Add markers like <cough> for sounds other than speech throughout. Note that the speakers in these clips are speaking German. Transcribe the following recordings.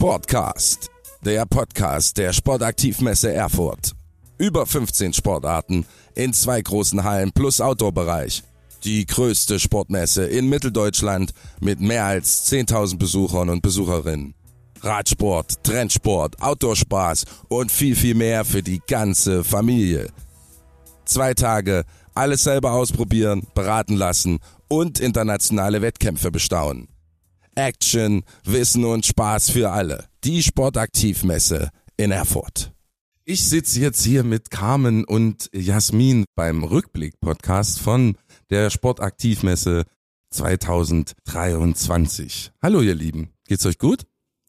Sportcast, der Podcast der Sportaktivmesse Erfurt. Über 15 Sportarten in zwei großen Hallen plus Outdoor-Bereich. Die größte Sportmesse in Mitteldeutschland mit mehr als 10.000 Besuchern und Besucherinnen. Radsport, Trendsport, Outdoor-Spaß und viel, viel mehr für die ganze Familie. Zwei Tage, alles selber ausprobieren, beraten lassen und internationale Wettkämpfe bestaunen. Action, Wissen und Spaß für alle. Die Sportaktivmesse in Erfurt. Ich sitze jetzt hier mit Carmen und Jasmin beim Rückblick-Podcast von der Sportaktivmesse 2023. Hallo ihr Lieben, geht's euch gut?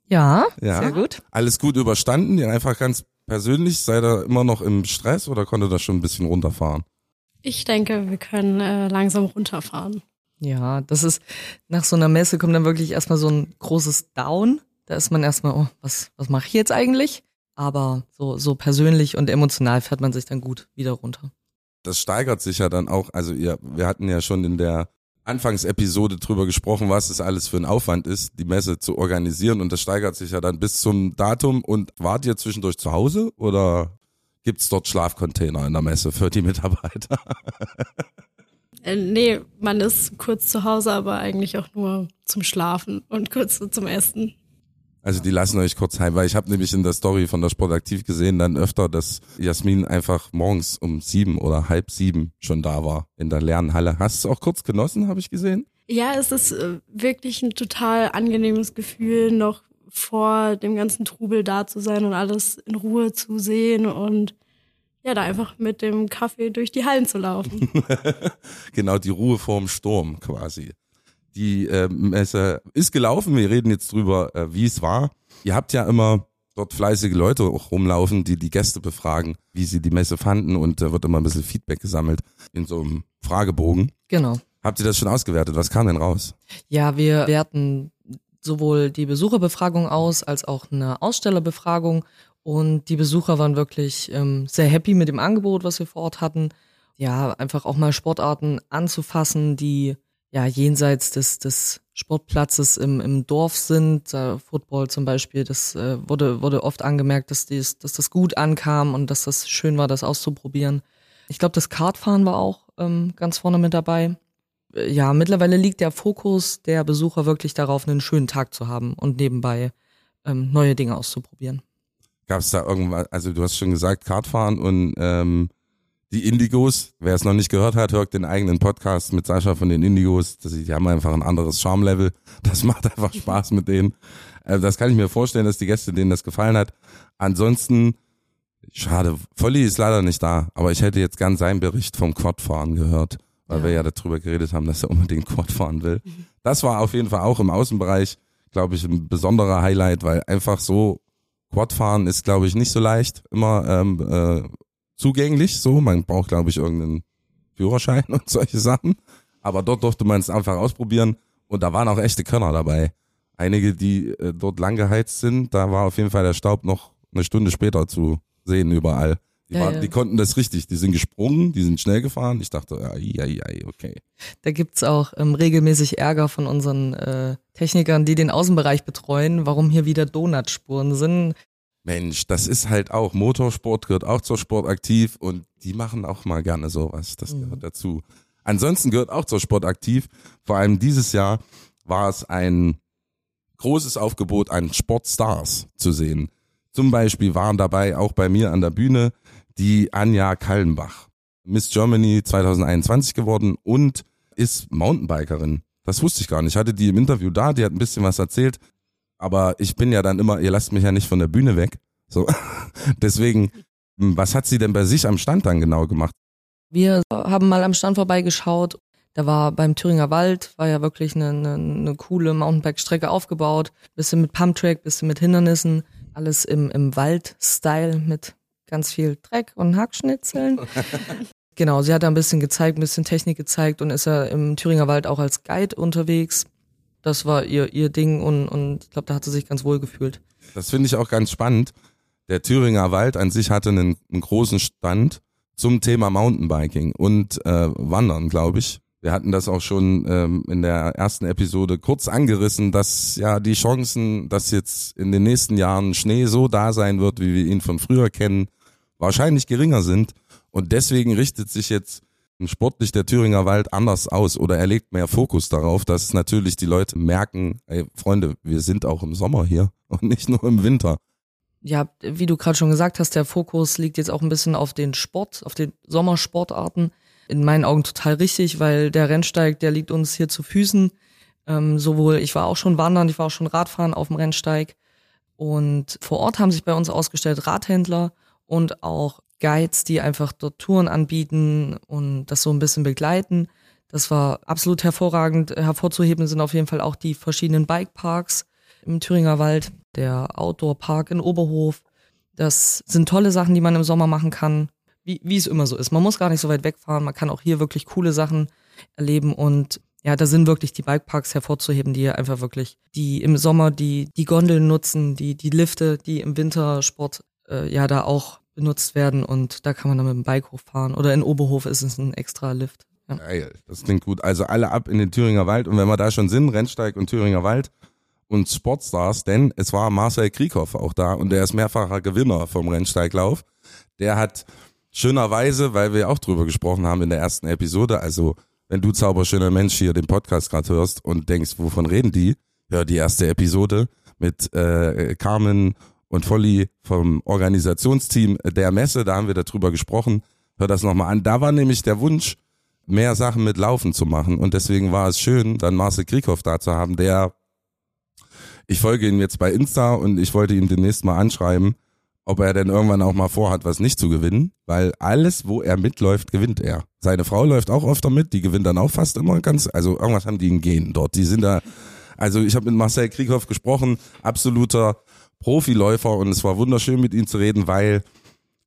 Ja, Ja. sehr gut. Alles gut überstanden? Ihr einfach ganz persönlich, seid ihr immer noch im Stress oder konntet ihr das schon ein bisschen runterfahren? Ich denke, wir können äh, langsam runterfahren. Ja, das ist, nach so einer Messe kommt dann wirklich erstmal so ein großes Down. Da ist man erstmal, oh, was, was mache ich jetzt eigentlich? Aber so, so persönlich und emotional fährt man sich dann gut wieder runter. das steigert sich ja dann auch, also ihr, wir hatten ja schon in der Anfangsepisode drüber gesprochen, was es alles für ein Aufwand ist, die Messe zu organisieren und das steigert sich ja dann bis zum Datum und wart ihr zwischendurch zu Hause oder gibt's dort Schlafcontainer in der Messe für die Mitarbeiter? <laughs> Äh, nee, man ist kurz zu Hause, aber eigentlich auch nur zum Schlafen und kurz so zum Essen. Also die lassen euch kurz heim, weil ich habe nämlich in der Story von der Sportaktiv gesehen, dann öfter, dass Jasmin einfach morgens um sieben oder halb sieben schon da war in der Lernhalle. Hast du es auch kurz genossen, habe ich gesehen? Ja, es ist äh, wirklich ein total angenehmes Gefühl, noch vor dem ganzen Trubel da zu sein und alles in Ruhe zu sehen und ja, da einfach mit dem Kaffee durch die Hallen zu laufen. <laughs> genau, die Ruhe vorm Sturm quasi. Die äh, Messe ist gelaufen, wir reden jetzt drüber, äh, wie es war. Ihr habt ja immer dort fleißige Leute auch rumlaufen, die die Gäste befragen, wie sie die Messe fanden und da wird immer ein bisschen Feedback gesammelt in so einem Fragebogen. Genau. Habt ihr das schon ausgewertet? Was kam denn raus? Ja, wir werten sowohl die Besucherbefragung aus als auch eine Ausstellerbefragung und die Besucher waren wirklich ähm, sehr happy mit dem Angebot, was wir vor Ort hatten. Ja, einfach auch mal Sportarten anzufassen, die ja jenseits des, des Sportplatzes im, im Dorf sind. Äh, Football zum Beispiel, das äh, wurde, wurde oft angemerkt, dass, dies, dass das gut ankam und dass das schön war, das auszuprobieren. Ich glaube, das Kartfahren war auch ähm, ganz vorne mit dabei ja, mittlerweile liegt der Fokus der Besucher wirklich darauf, einen schönen Tag zu haben und nebenbei ähm, neue Dinge auszuprobieren. Gab es da irgendwas, also du hast schon gesagt, Kartfahren und ähm, die Indigos, wer es noch nicht gehört hat, hört den eigenen Podcast mit Sascha von den Indigos. Das, die haben einfach ein anderes Charmlevel. <laughs> Das macht einfach Spaß mit denen. Äh, das kann ich mir vorstellen, dass die Gäste, denen das gefallen hat. Ansonsten, schade, Volli ist leider nicht da, aber ich hätte jetzt gern seinen Bericht vom Quadfahren gehört, weil Ja. wir ja darüber geredet haben, dass er unbedingt Quad fahren will. Das war auf jeden Fall auch im Außenbereich, glaube ich, ein besonderer Highlight, weil einfach so Quadfahren ist, glaube ich, nicht so leicht immer ähm, äh, zugänglich. So, man braucht, glaube ich, irgendeinen Führerschein <laughs> und solche Sachen. Aber dort durfte man es einfach ausprobieren und da waren auch echte Könner dabei. Einige, die äh, dort lang geheizt sind, da war auf jeden Fall der Staub noch eine Stunde später zu sehen überall. Die, Ja, waren, ja. die konnten das richtig. Die sind gesprungen, die sind schnell gefahren. Ich dachte, ai, ai, ai, okay. Da gibt's auch ähm, regelmäßig Ärger von unseren äh, Technikern, die den Außenbereich betreuen, warum hier wieder Donutspuren sind. Mensch, das ist halt auch, Motorsport gehört auch zur Sportaktiv und die machen auch mal gerne sowas. Das Mhm. gehört dazu. Ansonsten gehört auch zur Sportaktiv, vor allem dieses Jahr war es ein großes Aufgebot an Sportstars zu sehen. Zum Beispiel waren dabei auch bei mir an der Bühne die Anja Kallenbach, Miss Germany 2021 geworden und ist Mountainbikerin. Das wusste ich gar nicht. Ich hatte die im Interview da, die hat ein bisschen was erzählt, aber ich bin ja dann immer, ihr lasst mich ja nicht von der Bühne weg. So. <laughs> Deswegen, was hat sie denn bei sich am Stand dann genau gemacht? Wir haben mal am Stand vorbeigeschaut. Da war beim Thüringer Wald, war ja wirklich eine, eine, eine coole Mountainbike-Strecke aufgebaut. Bisschen mit Pumptrack, bisschen mit Hindernissen. Alles im, im Wald-Style mit ganz viel Dreck und Hackschnitzeln. <laughs> genau, sie hat da ein bisschen gezeigt, ein bisschen Technik gezeigt und ist ja im Thüringer Wald auch als Guide unterwegs. Das war ihr, ihr Ding und, und ich glaube, da hat sie sich ganz wohl gefühlt. Das finde ich auch ganz spannend. Der Thüringer Wald an sich hatte einen, einen großen Stand zum Thema Mountainbiking und äh, Wandern, glaube ich. Wir hatten das auch schon ähm, in der ersten Episode kurz angerissen, dass ja die Chancen, dass jetzt in den nächsten Jahren Schnee so da sein wird, wie wir ihn von früher kennen, wahrscheinlich geringer sind. Und deswegen richtet sich jetzt sportlich der Thüringer Wald anders aus oder er legt mehr Fokus darauf, dass natürlich die Leute merken, ey Freunde, wir sind auch im Sommer hier <laughs> und nicht nur im Winter. Ja, wie du gerade schon gesagt hast, der Fokus liegt jetzt auch ein bisschen auf den Sport, auf den Sommersportarten in meinen Augen total richtig, weil der Rennsteig, der liegt uns hier zu Füßen. Ähm, sowohl, ich war auch schon wandern, ich war auch schon Radfahren auf dem Rennsteig. Und vor Ort haben sich bei uns ausgestellt Radhändler und auch Guides, die einfach dort Touren anbieten und das so ein bisschen begleiten. Das war absolut hervorragend. Hervorzuheben sind auf jeden Fall auch die verschiedenen Bikeparks im Thüringer Wald, der Outdoor Park in Oberhof. Das sind tolle Sachen, die man im Sommer machen kann wie, wie es immer so ist. Man muss gar nicht so weit wegfahren, man kann auch hier wirklich coole Sachen erleben und ja, da sind wirklich die Bikeparks hervorzuheben, die einfach wirklich, die im Sommer die, die Gondeln nutzen, die, die Lifte, die im Wintersport äh, ja da auch benutzt werden und da kann man dann mit dem Bike hochfahren. Oder in Oberhof ist es ein extra Lift. Ja. Geil, das klingt gut. Also alle ab in den Thüringer Wald und wenn wir da schon sind, Rennsteig und Thüringer Wald und Sportstars, denn es war Marcel Krieghoff auch da und der ist mehrfacher Gewinner vom Rennsteiglauf. Der hat schönerweise, weil wir auch drüber gesprochen haben in der ersten Episode, also wenn du zauberschöner Mensch hier den Podcast gerade hörst und denkst, wovon reden die? Hör die erste Episode mit äh, Carmen und Volli vom Organisationsteam der Messe, da haben wir darüber gesprochen. Hör das nochmal an. Da war nämlich der Wunsch, mehr Sachen mit Laufen zu machen und deswegen war es schön, dann Marcel Krieghoff da zu haben, der ich folge ihm jetzt bei Insta und ich wollte ihm demnächst mal anschreiben, ob er denn irgendwann auch mal vorhat, was nicht zu gewinnen, weil alles, wo er mitläuft, gewinnt er. Seine Frau läuft auch öfter mit, die gewinnt dann auch fast immer ganz, also irgendwas haben die im Gehen dort. Die sind da, also ich habe mit Marcel Krieghoff gesprochen, absoluter Profiläufer und es war wunderschön mit ihm zu reden, weil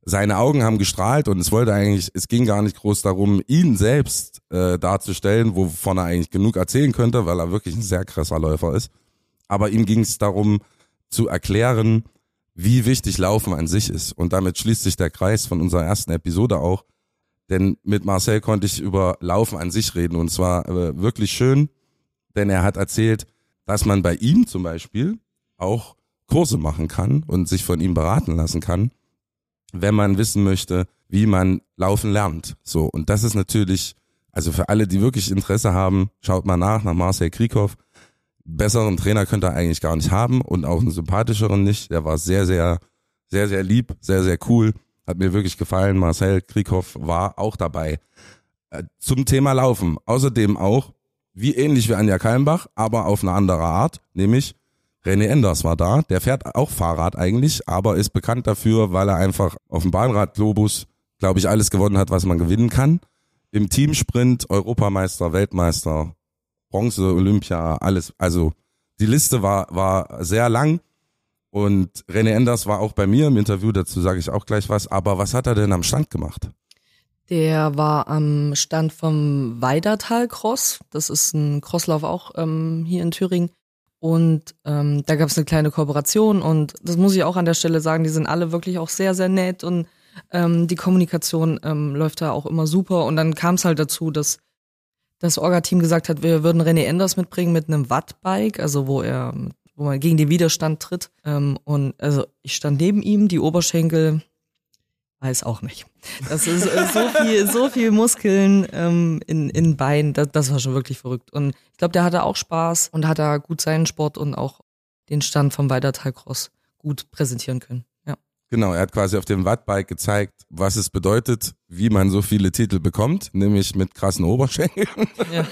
seine Augen haben gestrahlt und es wollte eigentlich, es ging gar nicht groß darum, ihn selbst äh, darzustellen, wovon er eigentlich genug erzählen könnte, weil er wirklich ein sehr krasser Läufer ist. Aber ihm ging es darum zu erklären, wie wichtig Laufen an sich ist. Und damit schließt sich der Kreis von unserer ersten Episode auch. Denn mit Marcel konnte ich über Laufen an sich reden und zwar äh, wirklich schön, denn er hat erzählt, dass man bei ihm zum Beispiel auch Kurse machen kann und sich von ihm beraten lassen kann, wenn man wissen möchte, wie man laufen lernt. So. Und das ist natürlich, also für alle, die wirklich Interesse haben, schaut mal nach, nach Marcel Krieghoff besseren Trainer könnte er eigentlich gar nicht haben und auch einen sympathischeren nicht. Der war sehr, sehr, sehr, sehr lieb, sehr, sehr cool. Hat mir wirklich gefallen. Marcel Krieghoff war auch dabei. Äh, zum Thema Laufen. Außerdem auch, wie ähnlich wie Anja Kalmbach, aber auf eine andere Art, nämlich René Enders war da. Der fährt auch Fahrrad eigentlich, aber ist bekannt dafür, weil er einfach auf dem Bahnrad-Globus, glaube ich, alles gewonnen hat, was man gewinnen kann. Im Teamsprint Europameister, Weltmeister, Bronze, Olympia, alles. Also die Liste war, war sehr lang. Und René Enders war auch bei mir im Interview, dazu sage ich auch gleich was. Aber was hat er denn am Stand gemacht? Der war am Stand vom Weidertal Cross. Das ist ein Crosslauf auch ähm, hier in Thüringen. Und ähm, da gab es eine kleine Kooperation und das muss ich auch an der Stelle sagen, die sind alle wirklich auch sehr, sehr nett und ähm, die Kommunikation ähm, läuft da auch immer super. Und dann kam es halt dazu, dass das Orga-Team gesagt hat, wir würden René Enders mitbringen mit einem Wattbike, also wo er, wo man gegen den Widerstand tritt. Ähm, und also ich stand neben ihm, die Oberschenkel, weiß auch nicht. Das ist äh, so viel, so viel Muskeln ähm, in, in Beinen, das, das war schon wirklich verrückt. Und ich glaube, der hatte auch Spaß und hat da gut seinen Sport und auch den Stand vom Weidertalcross gut präsentieren können. Genau, er hat quasi auf dem Wattbike gezeigt, was es bedeutet, wie man so viele Titel bekommt, nämlich mit krassen Oberschenkeln. Ja.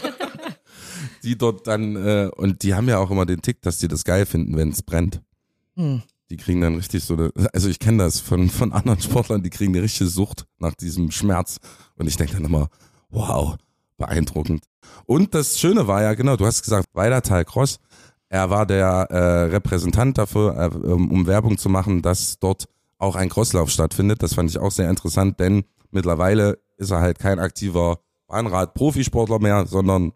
<laughs> die dort dann, äh, und die haben ja auch immer den Tick, dass die das geil finden, wenn es brennt. Hm. Die kriegen dann richtig so, eine, also ich kenne das von, von anderen Sportlern, die kriegen eine richtige Sucht nach diesem Schmerz. Und ich denke dann immer, wow, beeindruckend. Und das Schöne war ja, genau, du hast gesagt, Weidertal Cross, er war der äh, Repräsentant dafür, äh, um Werbung zu machen, dass dort auch ein Crosslauf stattfindet. Das fand ich auch sehr interessant, denn mittlerweile ist er halt kein aktiver Bahnrad-Profisportler mehr, sondern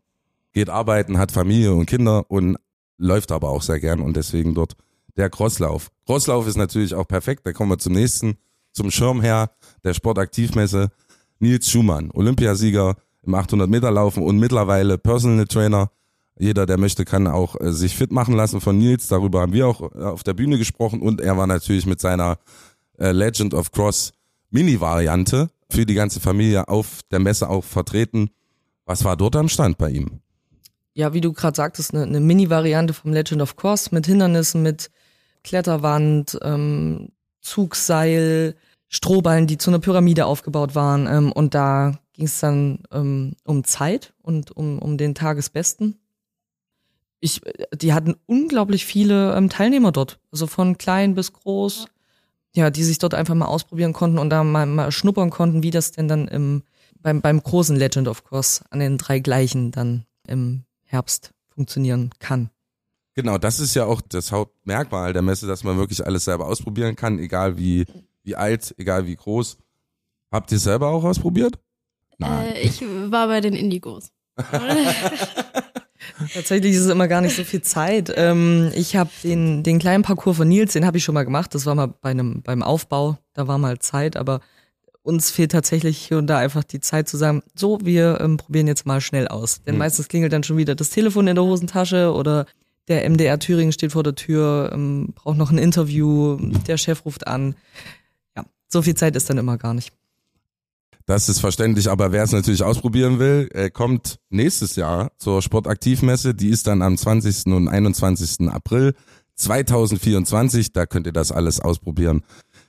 geht arbeiten, hat Familie und Kinder und läuft aber auch sehr gern und deswegen dort der Crosslauf. Crosslauf ist natürlich auch perfekt, da kommen wir zum nächsten, zum Schirmherr der Sportaktivmesse, Nils Schumann, Olympiasieger im 800 Meter laufen und mittlerweile Personal Trainer. Jeder, der möchte, kann auch äh, sich fit machen lassen von Nils. Darüber haben wir auch äh, auf der Bühne gesprochen und er war natürlich mit seiner äh, Legend of Cross Mini-Variante für die ganze Familie auf der Messe auch vertreten. Was war dort am Stand bei ihm? Ja, wie du gerade sagtest, eine, eine Mini-Variante vom Legend of Cross mit Hindernissen, mit Kletterwand, ähm, Zugseil, Strohballen, die zu einer Pyramide aufgebaut waren. Ähm, und da ging es dann ähm, um Zeit und um, um den Tagesbesten. Ich, die hatten unglaublich viele ähm, Teilnehmer dort, also von klein bis groß, ja, die sich dort einfach mal ausprobieren konnten und da mal, mal schnuppern konnten, wie das denn dann im beim, beim großen Legend of Course an den drei gleichen dann im Herbst funktionieren kann. Genau, das ist ja auch das Hauptmerkmal der Messe, dass man wirklich alles selber ausprobieren kann, egal wie, wie alt, egal wie groß. Habt ihr selber auch ausprobiert? Nein. Äh, ich war bei den Indigos. <laughs> Tatsächlich ist es immer gar nicht so viel Zeit. Ähm, ich habe den, den kleinen Parcours von Nils, den habe ich schon mal gemacht. Das war mal bei einem, beim Aufbau, da war mal Zeit, aber uns fehlt tatsächlich hier und da einfach die Zeit zu sagen, so, wir ähm, probieren jetzt mal schnell aus. Denn mhm. meistens klingelt dann schon wieder das Telefon in der Hosentasche oder der MDR Thüringen steht vor der Tür, ähm, braucht noch ein Interview, der Chef ruft an. Ja, so viel Zeit ist dann immer gar nicht. Das ist verständlich, aber wer es natürlich ausprobieren will, äh, kommt nächstes Jahr zur Sportaktivmesse. Die ist dann am 20. und 21. April 2024. Da könnt ihr das alles ausprobieren.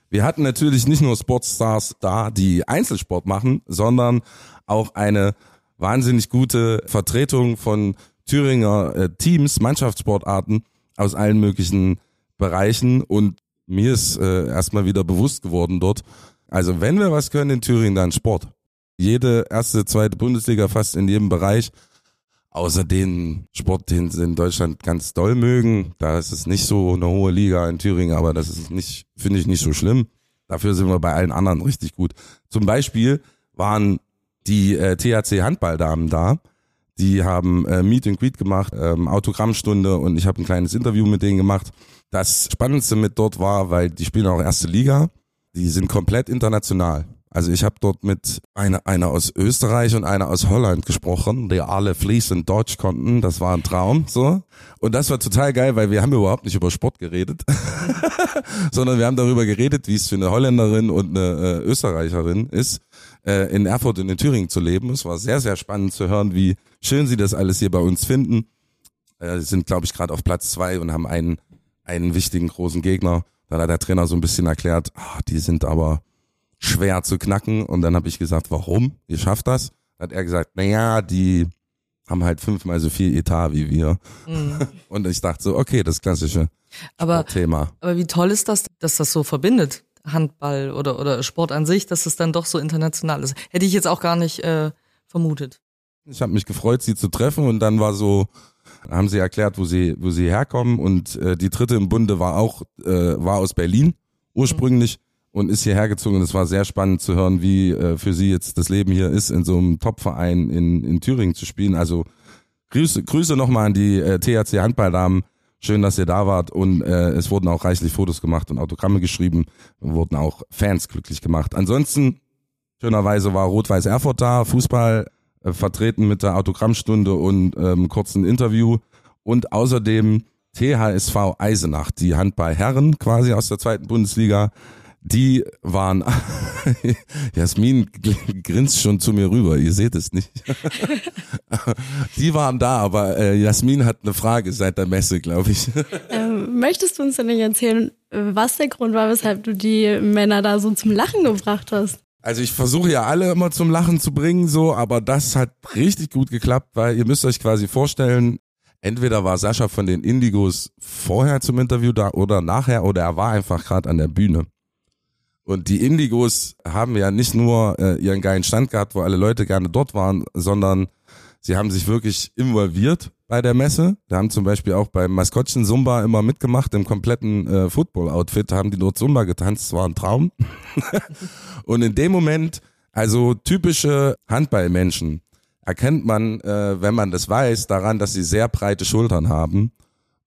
Wir hatten natürlich nicht nur Sportstars da, die Einzelsport machen, sondern auch eine wahnsinnig gute Vertretung von Thüringer äh, Teams, Mannschaftssportarten aus allen möglichen Bereichen. Und mir ist äh, erstmal wieder bewusst geworden dort, also wenn wir was können in Thüringen, dann Sport. Jede erste, zweite Bundesliga fast in jedem Bereich. Außer den Sport, den sie in Deutschland ganz doll mögen. Da ist es nicht so eine hohe Liga in Thüringen, aber das ist nicht, finde ich nicht so schlimm. Dafür sind wir bei allen anderen richtig gut. Zum Beispiel waren die äh, THC Handballdamen da. Die haben äh, Meet and Greet gemacht, ähm, Autogrammstunde und ich habe ein kleines Interview mit denen gemacht. Das Spannendste mit dort war, weil die spielen auch erste Liga die sind komplett international. Also ich habe dort mit einer, einer aus Österreich und einer aus Holland gesprochen, die alle fließend Deutsch konnten. Das war ein Traum, so. Und das war total geil, weil wir haben überhaupt nicht über Sport geredet, <laughs> sondern wir haben darüber geredet, wie es für eine Holländerin und eine äh, Österreicherin ist, äh, in Erfurt und in Thüringen zu leben. Es war sehr, sehr spannend zu hören, wie schön sie das alles hier bei uns finden. Äh, sie sind, glaube ich, gerade auf Platz zwei und haben einen, einen wichtigen großen Gegner. Dann hat der Trainer so ein bisschen erklärt, ach, die sind aber schwer zu knacken. Und dann habe ich gesagt, warum? Ihr schafft das? Dann hat er gesagt, naja, die haben halt fünfmal so viel Etat wie wir. Mhm. <laughs> Und ich dachte so, okay, das klassische aber, Thema. Aber wie toll ist das, dass das so verbindet? Handball oder, oder Sport an sich, dass es dann doch so international ist. Hätte ich jetzt auch gar nicht äh, vermutet. Ich habe mich gefreut, sie zu treffen und dann war so, haben sie erklärt, wo sie, wo sie herkommen und äh, die dritte im Bunde war auch, äh, war aus Berlin ursprünglich mhm. und ist hierher gezogen und es war sehr spannend zu hören, wie äh, für sie jetzt das Leben hier ist, in so einem Topverein in, in Thüringen zu spielen. Also Grüße, Grüße nochmal an die äh, THC Handballdamen. Schön, dass ihr da wart und äh, es wurden auch reichlich Fotos gemacht und Autogramme geschrieben wurden auch Fans glücklich gemacht. Ansonsten, schönerweise war Rot-Weiß Erfurt da, Fußball äh, vertreten mit der Autogrammstunde und ähm, kurzen Interview und außerdem THSV Eisenach, die Handballherren quasi aus der zweiten Bundesliga, die waren, <laughs> Jasmin grinst schon zu mir rüber, ihr seht es nicht. <laughs> die waren da, aber äh, Jasmin hat eine Frage seit der Messe, glaube ich. <laughs> Ähm, möchtest du uns denn nicht erzählen, was der Grund war, weshalb du die Männer da so zum Lachen gebracht hast? Also ich versuche ja alle immer zum Lachen zu bringen, so, aber das hat richtig gut geklappt, weil ihr müsst euch quasi vorstellen, entweder war Sascha von den Indigos vorher zum Interview da oder nachher oder er war einfach gerade an der Bühne. Und die Indigos haben ja nicht nur äh, ihren geilen Stand gehabt, wo alle Leute gerne dort waren, sondern sie haben sich wirklich involviert bei der Messe. Wir haben zum Beispiel auch beim Maskottchen Zumba immer mitgemacht, im kompletten äh, Football-Outfit, haben die dort Zumba getanzt, es war ein Traum. <laughs> und in dem Moment, also typische Handballmenschen, erkennt man, äh, wenn man das weiß, daran, dass sie sehr breite Schultern haben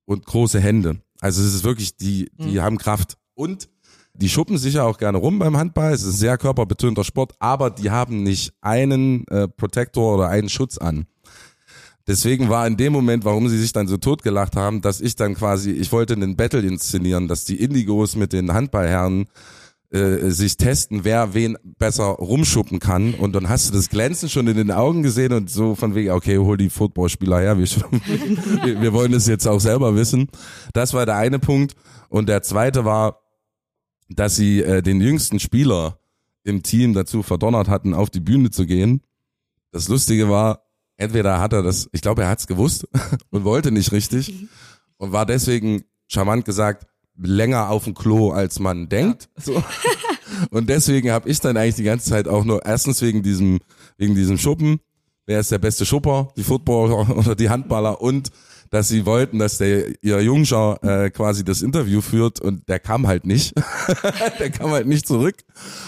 und große Hände. Also es ist wirklich, die, die mhm. haben Kraft. Und Die schuppen sich ja auch gerne rum beim Handball. Es ist sehr körperbetonter Sport, aber die haben nicht einen äh, Protektor oder einen Schutz an. Deswegen war in dem Moment, warum sie sich dann so totgelacht haben, dass ich dann quasi, ich wollte einen Battle inszenieren, dass die Indigos mit den Handballherren äh, sich testen, wer wen besser rumschuppen kann. Und dann hast du das Glänzen schon in den Augen gesehen und so von wegen, okay, hol die Footballspieler her, wir, <laughs> wir, wir wollen es jetzt auch selber wissen. Das war der eine Punkt. Und der zweite war, dass sie äh, den jüngsten Spieler im Team dazu verdonnert hatten, auf die Bühne zu gehen. Das Lustige war, entweder hat er das, ich glaube, er hat es gewusst <laughs> und wollte nicht richtig und war deswegen charmant gesagt länger auf dem Klo, als man denkt. Ja. <laughs> So. Und deswegen habe ich dann eigentlich die ganze Zeit auch nur erstens wegen diesem wegen diesem Schuppen, wer ist der beste Schupper, die Footballer <laughs> oder die Handballer und dass sie wollten, dass der ihr Jungscher äh, quasi das Interview führt und der kam halt nicht. <laughs> der kam halt nicht zurück.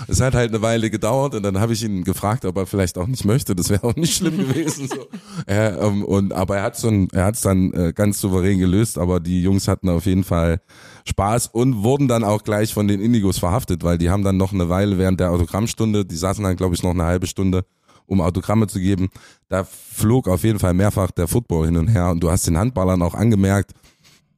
Es hat halt eine Weile gedauert und dann habe ich ihn gefragt, ob er vielleicht auch nicht möchte. Das wäre auch nicht schlimm gewesen. So. Äh, ähm, und aber er hat so er hat's dann äh, ganz souverän gelöst. Aber die Jungs hatten auf jeden Fall Spaß und wurden dann auch gleich von den Indigos verhaftet, weil die haben dann noch eine Weile während der Autogrammstunde, die saßen dann glaube ich noch eine halbe Stunde um Autogramme zu geben. Da flog auf jeden Fall mehrfach der Football hin und her und du hast den Handballern auch angemerkt,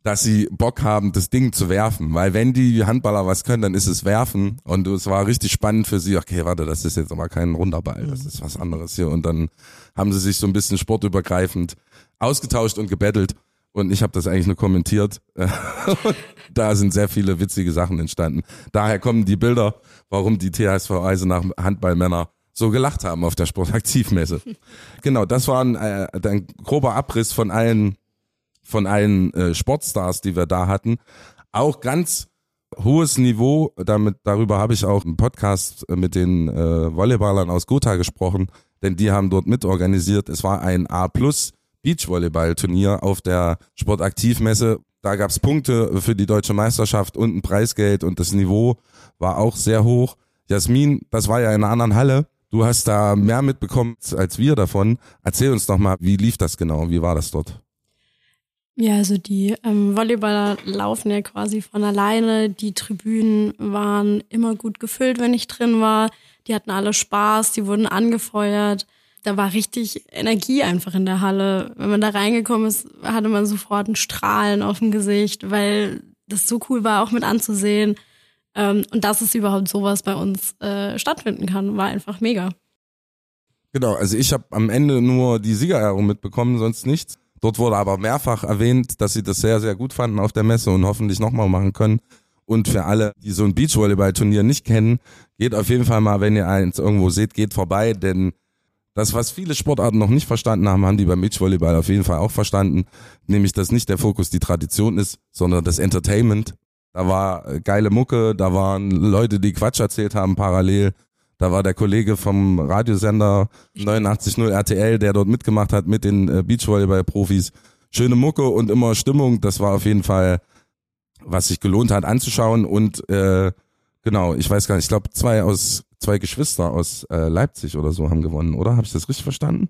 dass sie Bock haben, das Ding zu werfen. Weil wenn die Handballer was können, dann ist es werfen. Und es war richtig spannend für sie. Okay, warte, das ist jetzt aber kein runder Ball, das ist was anderes hier. Und dann haben sie sich so ein bisschen sportübergreifend ausgetauscht und gebettelt. Und ich habe das eigentlich nur kommentiert. <laughs> da sind sehr viele witzige Sachen entstanden. Daher kommen die Bilder, warum die THSV Eisenach Handballmänner so gelacht haben auf der Sportaktivmesse. genau, das war ein, äh, ein grober Abriss von allen von allen äh, Sportstars, die wir da hatten. Auch ganz hohes Niveau, damit darüber habe ich auch im Podcast mit den äh, Volleyballern aus Gotha gesprochen, denn die haben dort mitorganisiert. Es war ein A+ Beachvolleyball-Turnier auf der Sportaktivmesse. Da gab's Punkte für die deutsche Meisterschaft und ein Preisgeld und das Niveau war auch sehr hoch. Jasmin, das war ja in einer anderen Halle. Du hast da mehr mitbekommen als wir davon. Erzähl uns doch mal, wie lief das genau? Wie war das dort? Ja, also die ähm, Volleyballer laufen ja quasi von alleine. Die Tribünen waren immer gut gefüllt, wenn ich drin war. Die hatten alle Spaß, die wurden angefeuert. Da war richtig Energie einfach in der Halle. Wenn man da reingekommen ist, hatte man sofort ein Strahlen auf dem Gesicht, weil das so cool war, auch mit anzusehen. Ähm, und dass es überhaupt sowas bei uns äh, stattfinden kann, war einfach mega. Genau, also ich habe am Ende nur die Siegerehrung mitbekommen, sonst nichts. Dort wurde aber mehrfach erwähnt, dass sie das sehr, sehr gut fanden auf der Messe und hoffentlich nochmal machen können. Und für alle, die so ein Beachvolleyball-Turnier nicht kennen, geht auf jeden Fall mal, wenn ihr eins irgendwo seht, geht vorbei, denn das, was viele Sportarten noch nicht verstanden haben, haben die beim Beachvolleyball auf jeden Fall auch verstanden, nämlich dass nicht der Fokus die Tradition ist, sondern das Entertainment da war äh, geile Mucke, da waren Leute, die Quatsch erzählt haben parallel. Da war der Kollege vom Radiosender 89.0 RTL, der dort mitgemacht hat mit den äh, Beachvolleyball-Profis. Schöne Mucke und immer Stimmung. Das war auf jeden Fall, was sich gelohnt hat anzuschauen. Und äh, genau, ich weiß gar nicht, ich glaube zwei aus zwei Geschwister aus äh, Leipzig oder so haben gewonnen, oder? Habe ich das richtig verstanden?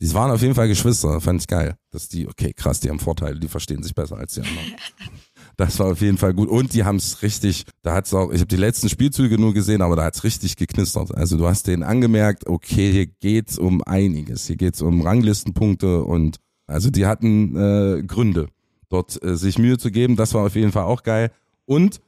Die waren auf jeden Fall Geschwister, fand ich geil. Dass die, okay, krass, die haben Vorteile, die verstehen sich besser als die anderen. <laughs> Das war auf jeden Fall gut. Und die haben es richtig, da hat's auch, ich habe die letzten Spielzüge nur gesehen, aber da hat's richtig geknistert. Also du hast denen angemerkt, okay, hier geht's um einiges. Hier geht's um Ranglistenpunkte und also die hatten äh, Gründe, dort äh, sich Mühe zu geben. Das war auf jeden Fall auch geil. Und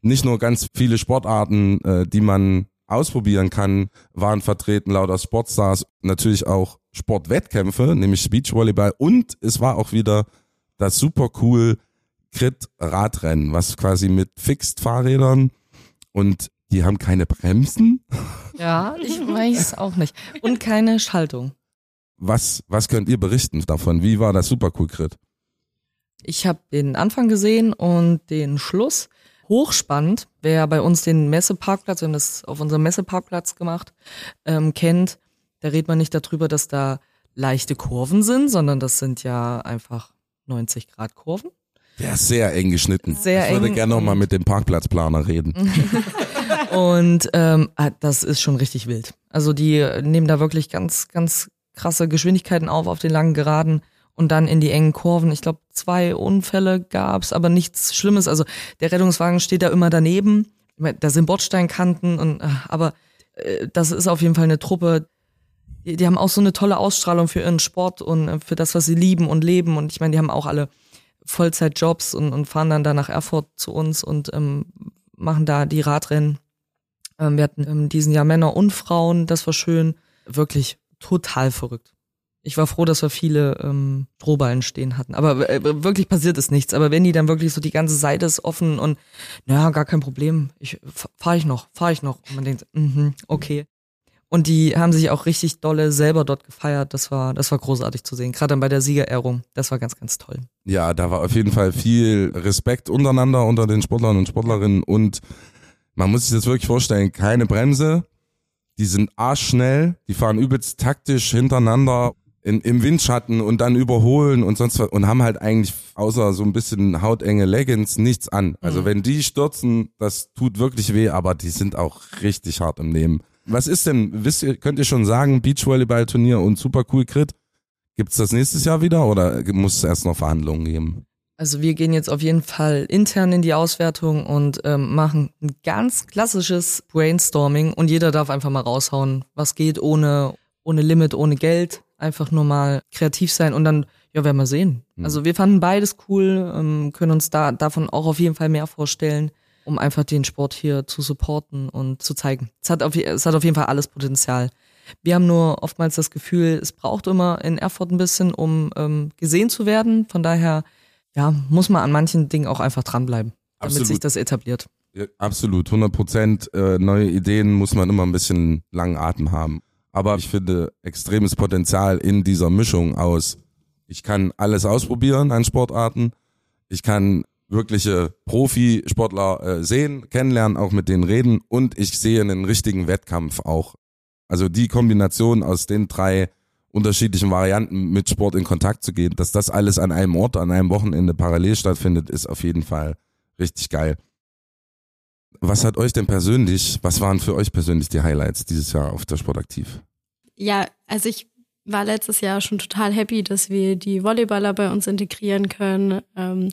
nicht nur ganz viele Sportarten, äh, die man ausprobieren kann, waren vertreten lauter Sportstars, natürlich auch Sportwettkämpfe, nämlich Beachvolleyball und es war auch wieder das super cool Crit-Radrennen, was quasi mit Fixed-Fahrrädern und die haben keine Bremsen. Ja, ich weiß auch nicht. Und keine Schaltung. Was, was könnt ihr berichten davon? Wie war das Supercool-Crit? Ich habe den Anfang gesehen und den Schluss. Hochspannend, wer bei uns den Messeparkplatz, wir haben das auf unserem Messeparkplatz gemacht, ähm, kennt, da redet man nicht darüber, dass da leichte Kurven sind, sondern das sind ja einfach 90 Grad Kurven. Ja, sehr eng geschnitten. Sehr ich würde gerne nochmal mit dem Parkplatzplaner reden. <laughs> und ähm, ah, das ist schon richtig wild. Also die nehmen da wirklich ganz, ganz krasse Geschwindigkeiten auf auf den langen Geraden und dann in die engen Kurven. Ich glaube, zwei Unfälle gab's, aber nichts Schlimmes. Also der Rettungswagen steht da immer daneben. ich mein, da sind Bordsteinkanten und, äh, aber äh, das ist auf jeden Fall eine Truppe, die, die haben auch so eine tolle Ausstrahlung für ihren Sport und äh, für das, was sie lieben und leben. Und ich meine, die haben auch alle Vollzeitjobs und, und fahren dann da nach Erfurt zu uns und ähm, machen da die Radrennen. Ähm, wir hatten ähm, diesen Jahr Männer und Frauen, das war schön. Wirklich total verrückt. Ich war froh, dass wir viele ähm, Strohballen stehen hatten. Aber äh, wirklich passiert ist nichts. Aber wenn die dann wirklich so die ganze Seite ist offen und naja, gar kein Problem. Ich fahre ich noch, fahre ich noch. Und man denkt, mhm, okay. Und die haben sich auch richtig dolle selber dort gefeiert. Das war, das war großartig zu sehen. Gerade dann bei der Siegerehrung. Das war ganz, ganz toll. Ja, da war auf jeden Fall viel Respekt untereinander unter den Sportlern und Sportlerinnen und man muss sich das wirklich vorstellen, keine Bremse. Die sind arschschnell, die fahren übelst taktisch hintereinander in, im Windschatten und dann überholen und sonst was und haben halt eigentlich außer so ein bisschen hautenge Leggings nichts an. Also mhm. wenn die stürzen, das tut wirklich weh, aber die sind auch richtig hart im Leben. Was ist denn, wisst ihr, könnt ihr schon sagen, Beachvolleyball-Turnier und Super Cool Crit? Gibt's das nächstes Jahr wieder oder muss es erst noch Verhandlungen geben? Also wir gehen jetzt auf jeden Fall intern in die Auswertung und ähm, machen ein ganz klassisches Brainstorming und jeder darf einfach mal raushauen, was geht ohne, ohne Limit, ohne Geld. Einfach nur mal kreativ sein und dann, ja, werden wir sehen. Mhm. Also wir fanden beides cool, ähm, können uns da davon auch auf jeden Fall mehr vorstellen um einfach den Sport hier zu supporten und zu zeigen. Es hat auf, es hat auf jeden Fall alles Potenzial. Wir haben nur oftmals das Gefühl, es braucht immer in Erfurt ein bisschen, um ähm, gesehen zu werden. Von daher, ja, muss man an manchen Dingen auch einfach dranbleiben, damit Absolut. sich das etabliert. Ja, absolut, 100 Prozent. Äh, neue Ideen muss man immer ein bisschen langen Atem haben. Aber ich finde extremes Potenzial in dieser Mischung aus, ich kann alles ausprobieren an Sportarten, ich kann wirkliche Profisportler äh, sehen, kennenlernen, auch mit denen reden und ich sehe einen richtigen Wettkampf auch. Also die Kombination aus den drei unterschiedlichen Varianten mit Sport in Kontakt zu gehen, dass das alles an einem Ort, an einem Wochenende parallel stattfindet, ist auf jeden Fall richtig geil. Was hat euch denn persönlich, was waren für euch persönlich die Highlights dieses Jahr auf der Sportaktiv? Ja, also ich war letztes Jahr schon total happy, dass wir die Volleyballer bei uns integrieren können. Ähm,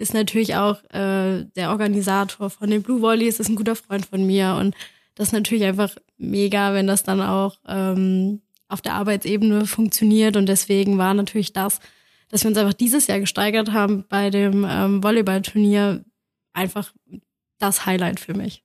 ist natürlich auch äh, der Organisator von den Blue Volleys, ist ein guter Freund von mir und das ist natürlich einfach mega, wenn das dann auch ähm, auf der Arbeitsebene funktioniert und deswegen war natürlich das, dass wir uns einfach dieses Jahr gesteigert haben bei dem ähm, Volleyballturnier einfach das Highlight für mich.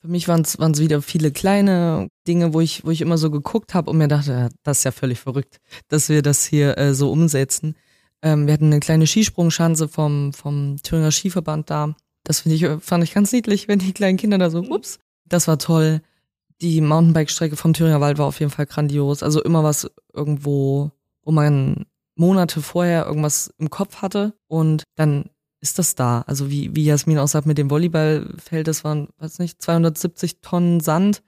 Für mich waren es wieder viele kleine Dinge, wo ich, wo ich immer so geguckt habe und mir dachte, das ist ja völlig verrückt, dass wir das hier äh, so umsetzen. Ähm, wir hatten eine kleine Skisprungschanze vom, vom Thüringer Skiverband da. Das finde ich, fand ich ganz niedlich, wenn die kleinen Kinder da so, ups, das war toll. Die Mountainbike-Strecke vom Thüringer Wald war auf jeden Fall grandios. Also immer was irgendwo, wo man Monate vorher irgendwas im Kopf hatte und dann ist das da. Also wie, wie Jasmin auch sagt mit dem Volleyballfeld, das waren, weiß nicht, 270 Tonnen Sand.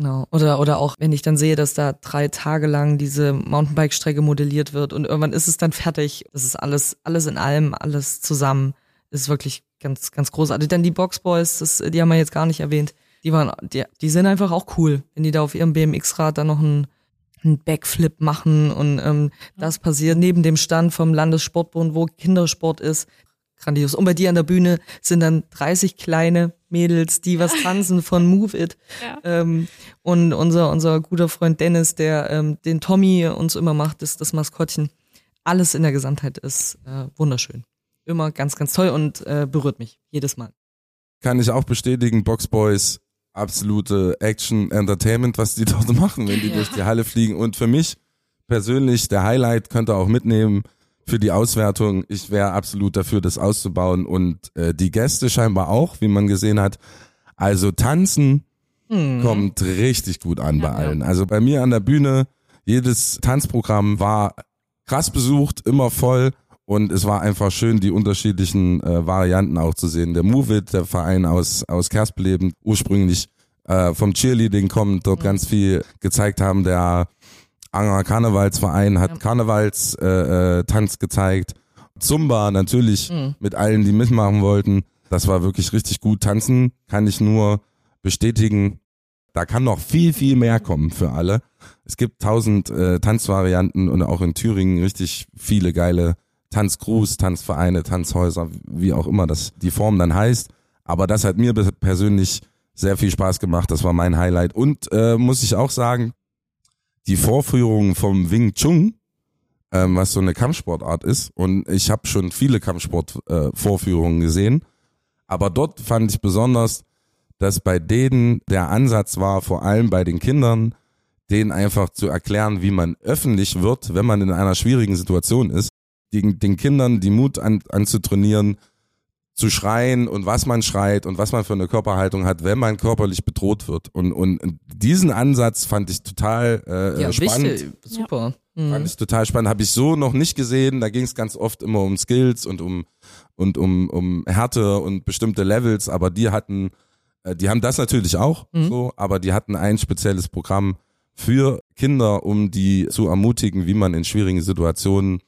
Genau. Oder, oder auch, wenn ich dann sehe, dass da drei Tage lang diese Mountainbike-Strecke modelliert wird und irgendwann ist es dann fertig. Das ist alles, alles in allem, alles zusammen. Das ist wirklich ganz, ganz großartig. Dann die Boxboys, das, die haben wir jetzt gar nicht erwähnt. Die waren, die, die sind einfach auch cool, wenn die da auf ihrem BMX-Rad dann noch einen, einen Backflip machen und ähm, das passiert neben dem Stand vom Landessportbund, wo Kindersport ist grandios. Und bei dir an der Bühne sind dann 30 kleine Mädels, die was <laughs> tanzen von Move It. Ja. Ähm, und unser, unser guter Freund Dennis, der ähm, den Tommy uns immer macht, ist das Maskottchen. Alles in der Gesamtheit ist äh, wunderschön. Immer ganz, ganz toll und äh, berührt mich jedes Mal. Kann ich auch bestätigen, Boxboys, absolute Action Entertainment, was die <laughs> dort machen, wenn die ja. durch die Halle fliegen. Und für mich persönlich der Highlight könnt ihr auch mitnehmen für die Auswertung. Ich wäre absolut dafür, das auszubauen und äh, die Gäste scheinbar auch, wie man gesehen hat. Also tanzen hm. kommt richtig gut an bei allen. Also bei mir an der Bühne, jedes Tanzprogramm war krass besucht, immer voll. Und es war einfach schön, die unterschiedlichen äh, Varianten auch zu sehen. Der Move It, der Verein aus, aus Kerspleben, ursprünglich äh, vom Cheerleading kommt, dort mhm. ganz viel gezeigt haben. Der Anger Karnevalsverein hat ja. Karnevalstanz äh, äh, gezeigt. Zumba natürlich mhm. mit allen, die mitmachen wollten. Das war wirklich richtig gut. Tanzen kann ich nur bestätigen. Da kann noch viel, viel mehr kommen für alle. Es gibt tausend äh, Tanzvarianten und auch in Thüringen richtig viele geile Tanzcrews, Tanzvereine, Tanzhäuser, wie auch immer das die Form dann heißt. Aber das hat mir persönlich sehr viel Spaß gemacht. Das war mein Highlight. Und äh, muss ich auch sagen, die Vorführung vom Wing Chun, ähm, was so eine Kampfsportart ist. Und ich habe schon viele Kampfsport-Vorführungen äh, gesehen. Aber dort fand ich besonders, dass bei denen der Ansatz war, vor allem bei den Kindern, denen einfach zu erklären, wie man öffentlich wird, wenn man in einer schwierigen Situation ist, den, den Kindern die Mut an, anzutrainieren, zu schreien und was man schreit und was man für eine Körperhaltung hat, wenn man körperlich bedroht wird. Und, und diesen Ansatz fand ich total äh, ja, spannend. Wichtig. Super. Mhm. Fand ich total spannend. Habe ich so noch nicht gesehen. Da ging es ganz oft immer um Skills und um und um, um Härte und bestimmte Levels, aber die hatten, äh, die haben das natürlich auch mhm. so, aber die hatten ein spezielles Programm für Kinder, um die zu ermutigen, wie man in schwierigen Situationen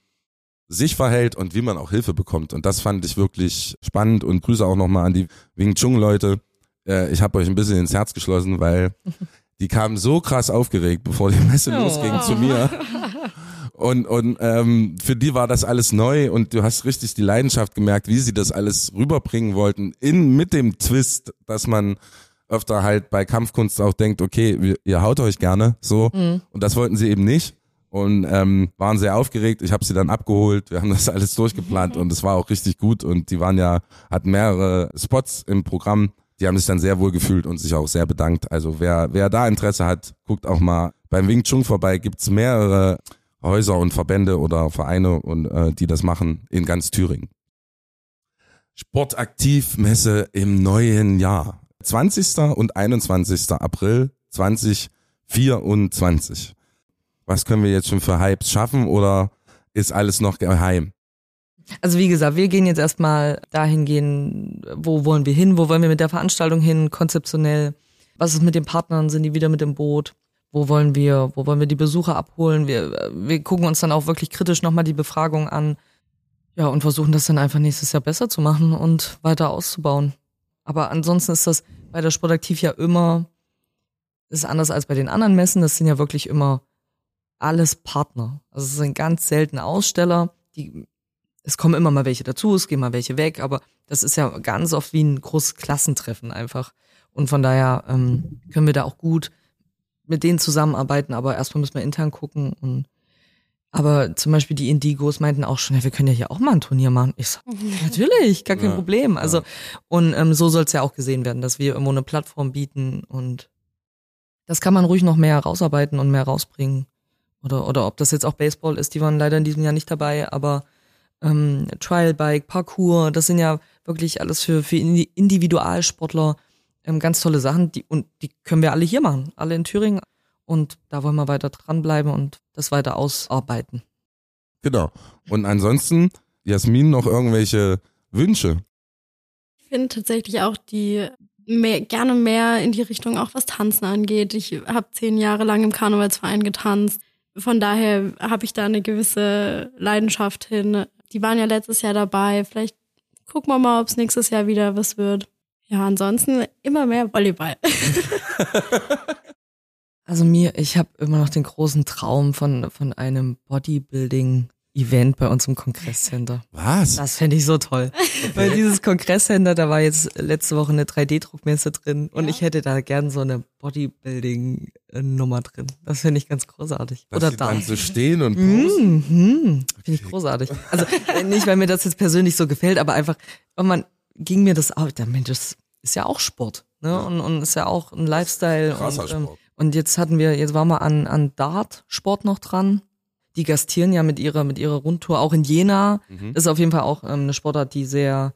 sich verhält und wie man auch Hilfe bekommt. Und das fand ich wirklich spannend und grüße auch nochmal an die Wing Chun Leute. Äh, ich habe euch ein bisschen ins Herz geschlossen, weil <laughs> die kamen so krass aufgeregt, bevor die Messe oh. losging zu mir. Und, und ähm, für die war das alles neu und du hast richtig die Leidenschaft gemerkt, wie sie das alles rüberbringen wollten, in mit dem Twist, dass man öfter halt bei Kampfkunst auch denkt, okay, ihr haut euch gerne so. Mhm. Und das wollten sie eben nicht und ähm, waren sehr aufgeregt. Ich habe sie dann abgeholt. Wir haben das <laughs> alles durchgeplant und es war auch richtig gut. Und die waren ja, hatten mehrere Spots im Programm. Die haben sich dann sehr wohl gefühlt und sich auch sehr bedankt. Also wer, wer da Interesse hat, guckt auch mal beim Wing Chun vorbei. Gibt's mehrere Häuser und Verbände oder Vereine und äh, die das machen in ganz Thüringen. Sportaktivmesse im neuen Jahr. 20. und 21. April 2024. Was können wir jetzt schon für Hypes schaffen oder ist alles noch geheim? Also wie gesagt, wir gehen jetzt erstmal dahin gehen, wo wollen wir hin, wo wollen wir mit der Veranstaltung hin, konzeptionell. Was ist mit den Partnern, sind die wieder mit dem Boot? Wo wollen wir, wo wollen wir die Besucher abholen? Wir, wir gucken uns dann auch wirklich kritisch nochmal die Befragung an. Ja, und versuchen das dann einfach nächstes Jahr besser zu machen und weiter auszubauen. Aber ansonsten ist das bei der Sportaktiv ja immer, ist anders als bei den anderen Messen. Das sind ja wirklich immer alles Partner. Also es sind ganz selten Aussteller, die es kommen immer mal welche dazu, es gehen mal welche weg, aber das ist ja ganz oft wie ein großes Klassentreffen einfach. Und von daher ähm, können wir da auch gut mit denen zusammenarbeiten, aber erstmal müssen wir intern gucken und aber zum Beispiel die Indigos meinten auch schon, ja, wir können ja hier auch mal ein Turnier machen. Ich sag, <laughs> natürlich, gar kein ja, Problem. Also, ja. und ähm, so soll es ja auch gesehen werden, dass wir irgendwo eine Plattform bieten und das kann man ruhig noch mehr rausarbeiten und mehr rausbringen. Oder, oder ob das jetzt auch Baseball ist, die waren leider in diesem Jahr nicht dabei, aber ähm, Trialbike, Parkour, das sind ja wirklich alles für, für Individualsportler ähm, ganz tolle Sachen, die, und die können wir alle hier machen, alle in Thüringen. Und da wollen wir weiter dranbleiben und das weiter ausarbeiten. Genau. Und ansonsten, Jasmin, noch irgendwelche Wünsche? Ich finde tatsächlich auch die mehr, gerne mehr in die Richtung auch was Tanzen angeht. Ich habe zehn Jahre lang im Karnevalsverein getanzt von daher habe ich da eine gewisse Leidenschaft hin. Die waren ja letztes Jahr dabei. Vielleicht gucken wir mal, ob es nächstes Jahr wieder was wird. Ja, ansonsten immer mehr Volleyball. <laughs> also mir, ich habe immer noch den großen Traum von, von einem Bodybuilding Event bei uns im Kongresscenter. Was? Das fände ich so toll. Okay. Weil dieses Kongresscenter, da war jetzt letzte Woche eine 3D-Druckmesse drin und ja. ich hätte da gern so eine Bodybuilding-Nummer drin. Das finde ich ganz großartig. Dass Oder da. dann so stehen und posen. Mhm. Finde ich großartig. Also äh, nicht, weil mir das jetzt persönlich so gefällt, aber einfach, wenn man ging mir das auch, der Mensch, das ist ja auch Sport. Ne? Und, und ist ja auch ein Lifestyle. Krasser und, ähm, Sport. und jetzt hatten wir, jetzt waren wir an, an Dart-Sport noch dran die gastieren ja mit ihrer, mit ihrer Rundtour auch in Jena. Mhm. Das ist auf jeden Fall auch ähm, eine Sportart, die sehr,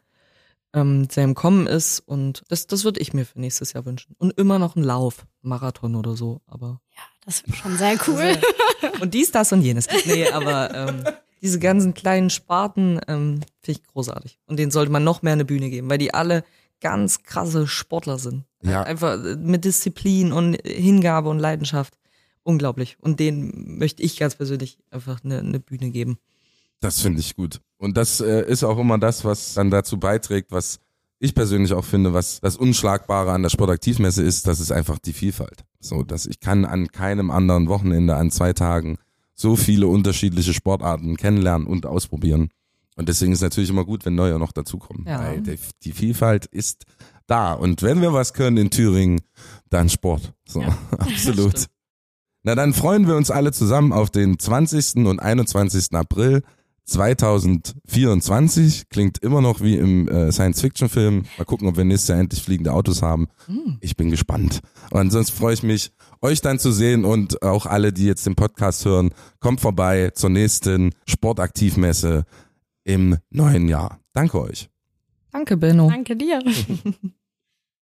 ähm, sehr im Kommen ist. Und das, das würde ich mir für nächstes Jahr wünschen. Und immer noch ein Lauf, Marathon oder so. Aber ja, das wäre schon sehr <laughs> cool. Also, und dies, das und jenes. Nee, aber ähm, diese ganzen kleinen Sparten ähm, finde ich großartig. Und denen sollte man noch mehr eine Bühne geben, weil die alle ganz krasse Sportler sind. Ja. Einfach mit Disziplin und Hingabe und Leidenschaft unglaublich. Und denen möchte ich ganz persönlich einfach eine, eine Bühne geben. Das finde ich gut. Und das äh, ist auch immer das, was dann dazu beiträgt, was ich persönlich auch finde, was das Unschlagbare an der Sportaktivmesse ist, das ist einfach die Vielfalt. So, dass ich kann an keinem anderen Wochenende, an zwei Tagen so viele unterschiedliche Sportarten kennenlernen und ausprobieren. Und deswegen ist es natürlich immer gut, wenn neue noch dazukommen. Ja. Weil die, die Vielfalt ist da. Und wenn wir was können in Thüringen, dann Sport. So, Ja, <laughs> absolut. Na, dann freuen wir uns alle zusammen auf den 20. und 21. April 2024. Klingt immer noch wie im äh, Science-Fiction-Film. Mal gucken, ob wir nächstes Jahr endlich fliegende Autos haben. Hm. Ich bin gespannt. Und ansonsten freue ich mich, euch dann zu sehen und auch alle, die jetzt den Podcast hören, kommt vorbei zur nächsten Sportaktivmesse im neuen Jahr. Danke euch. Danke, Benno. Danke dir. <laughs>